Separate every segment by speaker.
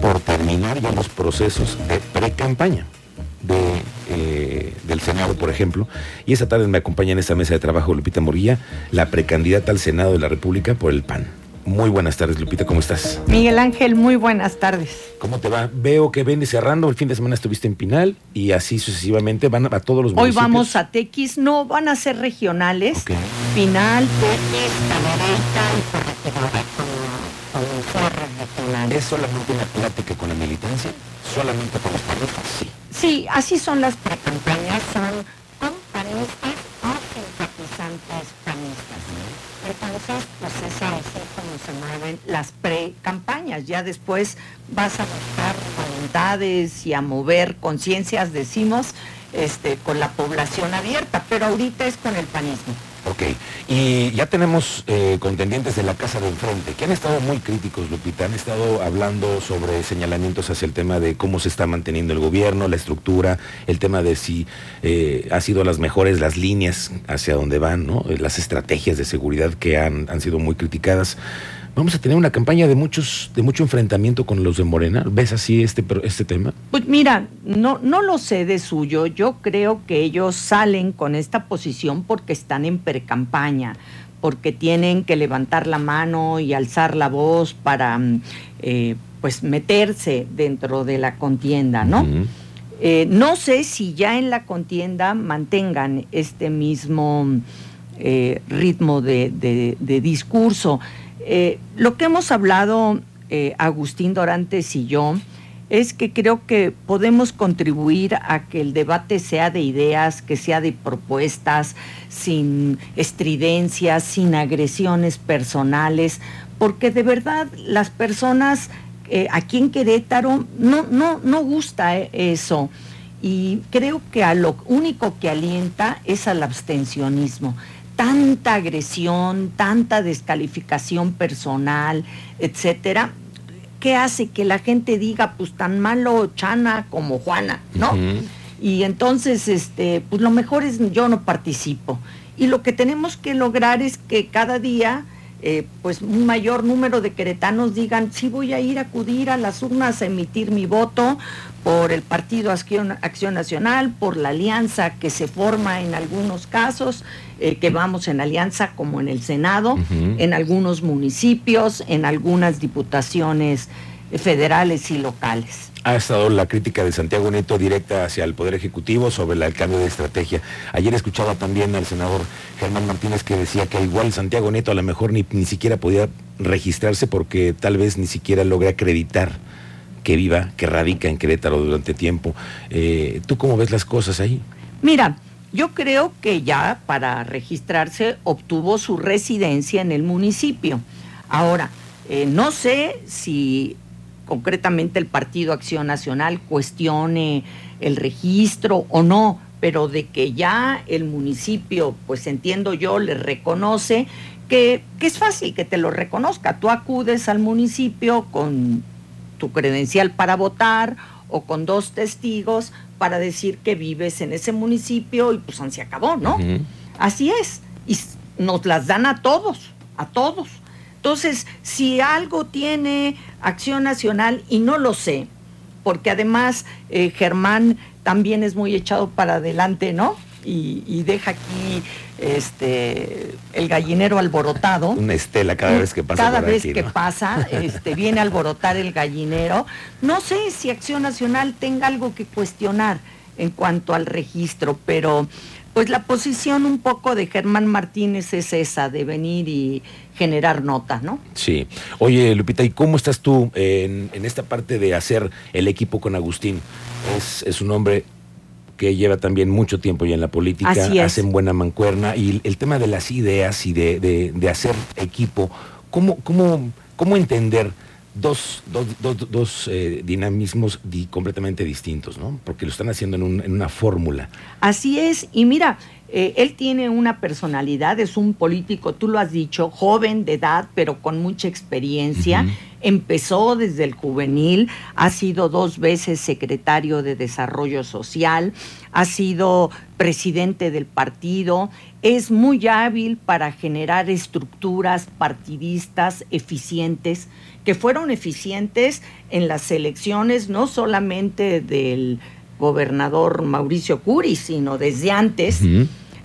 Speaker 1: por terminar ya los procesos de pre-campaña de, eh, del Senado, por ejemplo. Y esa tarde me acompaña en esta mesa de trabajo Lupita Morguilla, la precandidata al Senado de la República por el PAN. Muy buenas tardes, Lupita, ¿cómo estás?
Speaker 2: Miguel Ángel, muy buenas tardes.
Speaker 1: ¿Cómo te va? Veo que ven cerrando, el fin de semana estuviste en Pinal y así sucesivamente van a, todos los
Speaker 2: municipios. Hoy vamos a Tequis, no, van a ser regionales. Pinal, Tequis,
Speaker 1: y ¿Es solamente una plática con la militancia? ¿Solamente con los panistas?
Speaker 2: Sí. Sí, así son las precampañas, son con panistas o simpatizantes panistas. Entonces, pues es así como se mueven las pre-campañas. Ya después vas a buscar voluntades y a mover conciencias, decimos, este, con la población abierta, pero ahorita es con el panismo.
Speaker 1: Ok, y ya tenemos eh, contendientes de la casa de enfrente, que han estado muy críticos, Lupita, han estado hablando sobre señalamientos hacia el tema de cómo se está manteniendo el gobierno, la estructura, el tema de si eh, ha sido las mejores las líneas hacia dónde van, ¿no? las estrategias de seguridad que han, han sido muy criticadas vamos a tener una campaña de muchos, de mucho enfrentamiento con los de Morena. ¿Ves así este, este tema?
Speaker 2: Pues mira, no, no lo sé de suyo. Yo creo que ellos salen con esta posición porque están en precampaña, porque tienen que levantar la mano y alzar la voz para mm, eh, pues meterse dentro de la contienda, ¿no? Eh, no sé si ya en la contienda mantengan este mismo eh, ritmo de discurso. Eh, lo que hemos hablado eh, Agustín Dorantes y yo es que creo que podemos contribuir a que el debate sea de ideas, que sea de propuestas, sin estridencias, sin agresiones personales, porque de verdad las personas eh, aquí en Querétaro no, no, no gusta eso. Y creo que a lo único que alienta es al abstencionismo tanta agresión, tanta descalificación personal, etcétera, ¿qué hace que la gente diga, pues tan malo Chana como Juana, ¿no? Y entonces, este, pues lo mejor es yo no participo. Y lo que tenemos que lograr es que cada día eh, pues un mayor número de queretanos digan, sí voy a ir a acudir a las urnas a emitir mi voto por el Partido Acción, Nacional, por la alianza que se forma en algunos casos, eh, que vamos en alianza como en el Senado, en algunos municipios, en algunas diputaciones federales y locales
Speaker 1: ha estado la crítica de Santiago Neto directa hacia el Poder Ejecutivo sobre el cambio de estrategia. Ayer escuchaba también al senador Germán Martínez que decía que igual Santiago Neto a lo mejor ni, ni siquiera podía registrarse porque tal vez ni siquiera logra acreditar que viva, que radica en Querétaro durante tiempo. Eh, ¿Tú cómo ves las cosas ahí?
Speaker 2: Mira, yo creo que ya para registrarse obtuvo su residencia en el municipio. Ahora, eh, no sé si concretamente el Partido Acción Nacional cuestione el registro o no, pero de que ya el municipio, pues entiendo yo, le reconoce que, que, es fácil que te lo reconozca. Tú acudes al municipio con tu credencial para votar o con dos testigos para decir que vives en ese municipio y pues se acabó, ¿no? Así es. Y nos las dan a todos, a todos. Entonces, si algo tiene Acción Nacional, y no lo sé, porque además eh, Germán también es muy echado para adelante, ¿no? Y, deja aquí este el gallinero alborotado.
Speaker 1: Una estela cada vez que pasa.
Speaker 2: Cada vez que pasa, este, viene a alborotar el gallinero. No sé si Acción Nacional tenga algo que cuestionar en cuanto al registro, pero pues la posición un poco de Germán Martínez es esa, de venir y generar notas, ¿no?
Speaker 1: Sí. Oye, Lupita, ¿y cómo estás tú en, esta parte de hacer el equipo con Agustín? Es, un hombre que lleva también mucho tiempo ya en la política, hacen buena mancuerna y el tema de las ideas y de, hacer equipo, ¿cómo, cómo, cómo entender dos, dos, eh, dinamismos completamente distintos, ¿no? Porque lo están haciendo en, una fórmula.
Speaker 2: Así es, y mira, eh, él tiene una personalidad, es un político, tú lo has dicho, joven de edad, pero con mucha experiencia. Empezó desde el juvenil, ha sido dos veces secretario de Desarrollo Social, ha sido presidente del partido, es muy hábil para generar estructuras partidistas eficientes que fueron eficientes en las elecciones no solamente del gobernador Mauricio Curi, sino desde antes.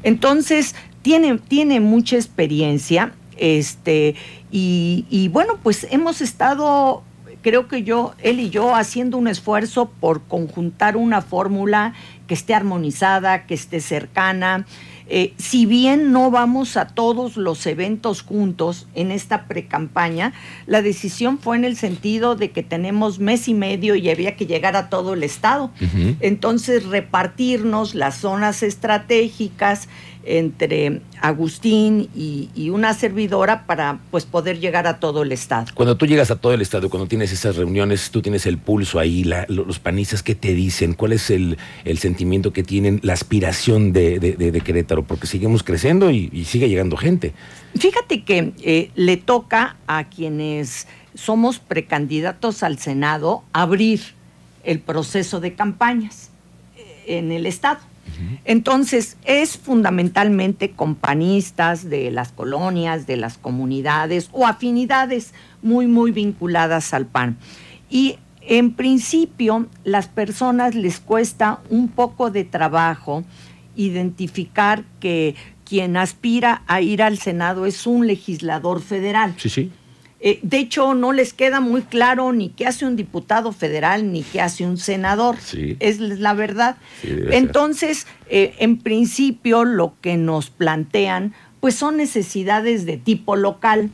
Speaker 2: Entonces, tiene, tiene mucha experiencia, este, y, y bueno, pues hemos estado creo que yo, él y yo, haciendo un esfuerzo por conjuntar una fórmula que esté armonizada, que esté cercana, eh, si bien no vamos a todos los eventos juntos en esta precampaña, la decisión fue en el sentido de que tenemos mes y medio y había que llegar a todo el estado. Entonces, repartirnos las zonas estratégicas entre Agustín y, una servidora para pues poder llegar a todo el estado.
Speaker 1: Cuando tú llegas a todo el estado, cuando tienes esas reuniones, tú tienes el pulso ahí, los panistas, ¿qué te dicen? ¿Cuál es el, sentimiento que tienen, la aspiración de, Querétaro? Porque seguimos creciendo y, sigue llegando gente.
Speaker 2: Fíjate que eh, le toca a quienes somos precandidatos al Senado abrir el proceso de campañas eh, en el estado. Entonces, es fundamentalmente compañistas de las colonias, de las comunidades o afinidades muy, muy vinculadas al PAN. Y en principio, las personas les cuesta un poco de trabajo identificar que quien aspira a ir al Senado es un legislador federal.
Speaker 1: Sí, sí.
Speaker 2: Eh, de hecho, no les queda muy claro ni qué hace un diputado federal ni qué hace un senador. Es la verdad. Entonces, eh, en principio, lo que nos plantean, pues son necesidades de tipo local.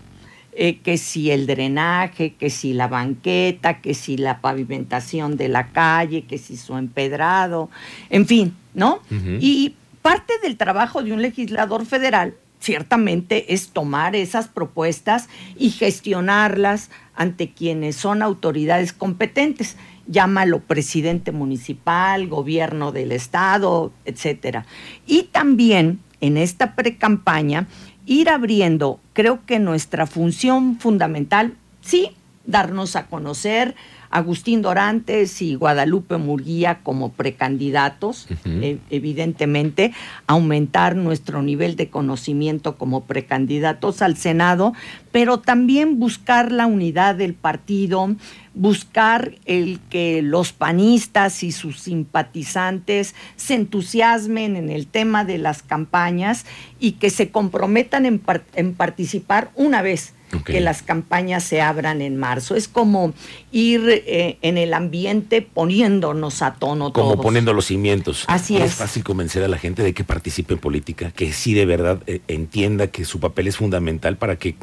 Speaker 2: Eh, que si el drenaje, que si la banqueta, que si la pavimentación de la calle, que si su empedrado, en fin, ¿no? Y parte del trabajo de un legislador federal ciertamente es tomar esas propuestas y gestionarlas ante quienes son autoridades competentes. Llámalo presidente municipal, gobierno del estado, etcétera. Y también en esta precampaña ir abriendo, creo que nuestra función fundamental, sí, darnos a conocer, Agustín Dorantes y Guadalupe Murguía como precandidatos, e, evidentemente, aumentar nuestro nivel de conocimiento como precandidatos al Senado, pero también buscar la unidad del partido, buscar el que los panistas y sus simpatizantes se entusiasmen en el tema de las campañas y que se comprometan en, en participar una vez que las campañas se abran en marzo. Es como ir eh, en el ambiente poniéndonos a tono
Speaker 1: Como poniendo los cimientos.
Speaker 2: Así es.
Speaker 1: Es fácil convencer a la gente de que participe en política, que sí de verdad eh, entienda que su papel es fundamental para que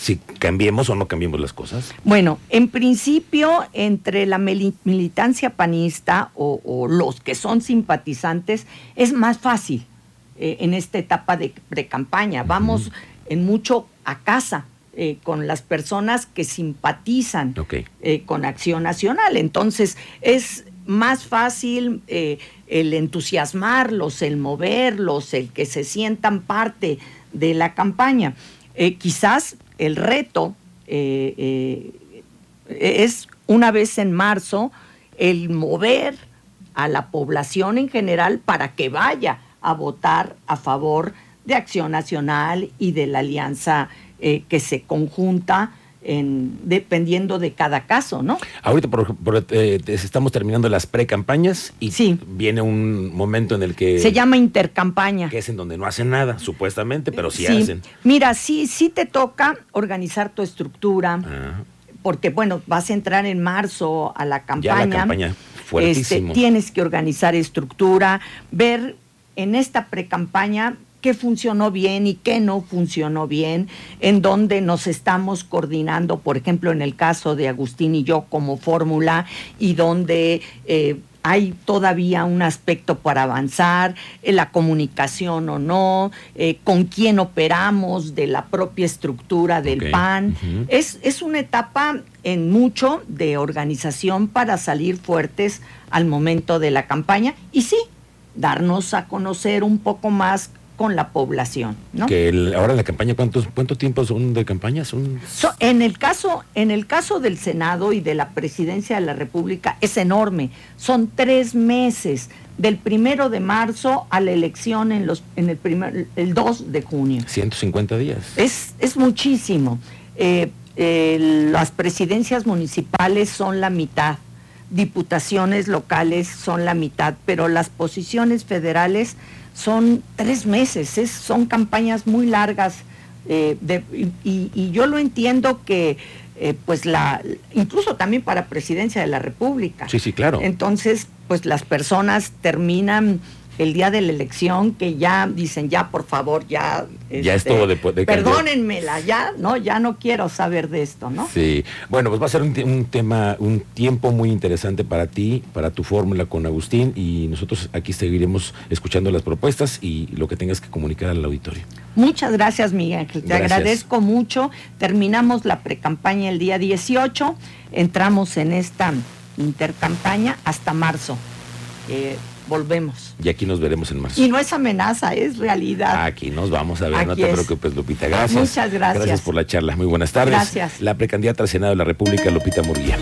Speaker 1: si cambiemos o no cambiemos las cosas?
Speaker 2: Bueno, en principio, entre la militancia panista o, los que son simpatizantes, es más fácil eh, en esta etapa de precampaña. Vamos en mucho a casa eh, con las personas que simpatizan eh, con Acción Nacional. Entonces, es más fácil eh, el entusiasmarlos, el moverlos, el que se sientan parte de la campaña. quizás el reto es una vez en marzo el mover a la población en general para que vaya a votar a favor de Acción Nacional y de la Alianza eh, que se conjunta en, dependiendo de cada caso, ¿no?
Speaker 1: Ahorita eh, estamos terminando las pre-campañas y viene un momento en el que...
Speaker 2: Se llama intercampaña.
Speaker 1: Que es en donde no hacen nada, supuestamente, pero sí, hacen.
Speaker 2: Mira, sí, sí te toca organizar tu estructura, ah. porque bueno, vas a entrar en marzo a la campaña.
Speaker 1: Ya la campaña, fuertísimo.
Speaker 2: Este, tienes que organizar estructura, ver en esta pre-campaña qué funcionó bien y qué no funcionó bien, en donde nos estamos coordinando, por ejemplo, en el caso de Agustín y yo como fórmula, y donde eh, hay todavía un aspecto para avanzar, en la comunicación o no, eh, con quién operamos, de la propia estructura del PAN. es, es una etapa en mucho de organización para salir fuertes al momento de la campaña y sí, darnos a conocer un poco más con la población. ¿no?
Speaker 1: Que ahora la campaña, ¿cuántos, ¿cuánto tiempo son de campaña? Son...
Speaker 2: en, el caso, en el caso del Senado y de la Presidencia de la República es enorme. Son tres meses, del primero de marzo a la elección en, los, en el, primer, el 2 de junio.
Speaker 1: 150 días.
Speaker 2: Es, es muchísimo. Eh, las presidencias municipales son la mitad, diputaciones locales son la mitad, pero las posiciones federales son tres meses, son campañas muy largas. Eh, y, yo lo entiendo que eh, pues la incluso también para presidencia de la república
Speaker 1: sí sí claro
Speaker 2: entonces pues las personas terminan el día de la elección que ya dicen ya por favor ya
Speaker 1: ya es todo de,
Speaker 2: de perdónenmela ya no ya no quiero saber de esto no
Speaker 1: sí. Bueno pues va a ser un, tema un tiempo muy interesante para ti para tu fórmula con Agustín y nosotros aquí seguiremos escuchando las propuestas y lo que tengas que comunicar al auditorio.
Speaker 2: Muchas gracias Miguel te agradezco mucho. Terminamos la precampaña el día 18 entramos en esta intercampaña hasta marzo. Eh, volvemos.
Speaker 1: Y aquí nos veremos en marzo.
Speaker 2: Y no es amenaza, es realidad.
Speaker 1: Aquí nos vamos a ver, no te preocupes, Lupita. Gracias.
Speaker 2: Muchas gracias.
Speaker 1: Gracias por la charla. Muy buenas tardes.
Speaker 2: Gracias.
Speaker 1: La precandidata al Senado de la República, Lupita Murguía.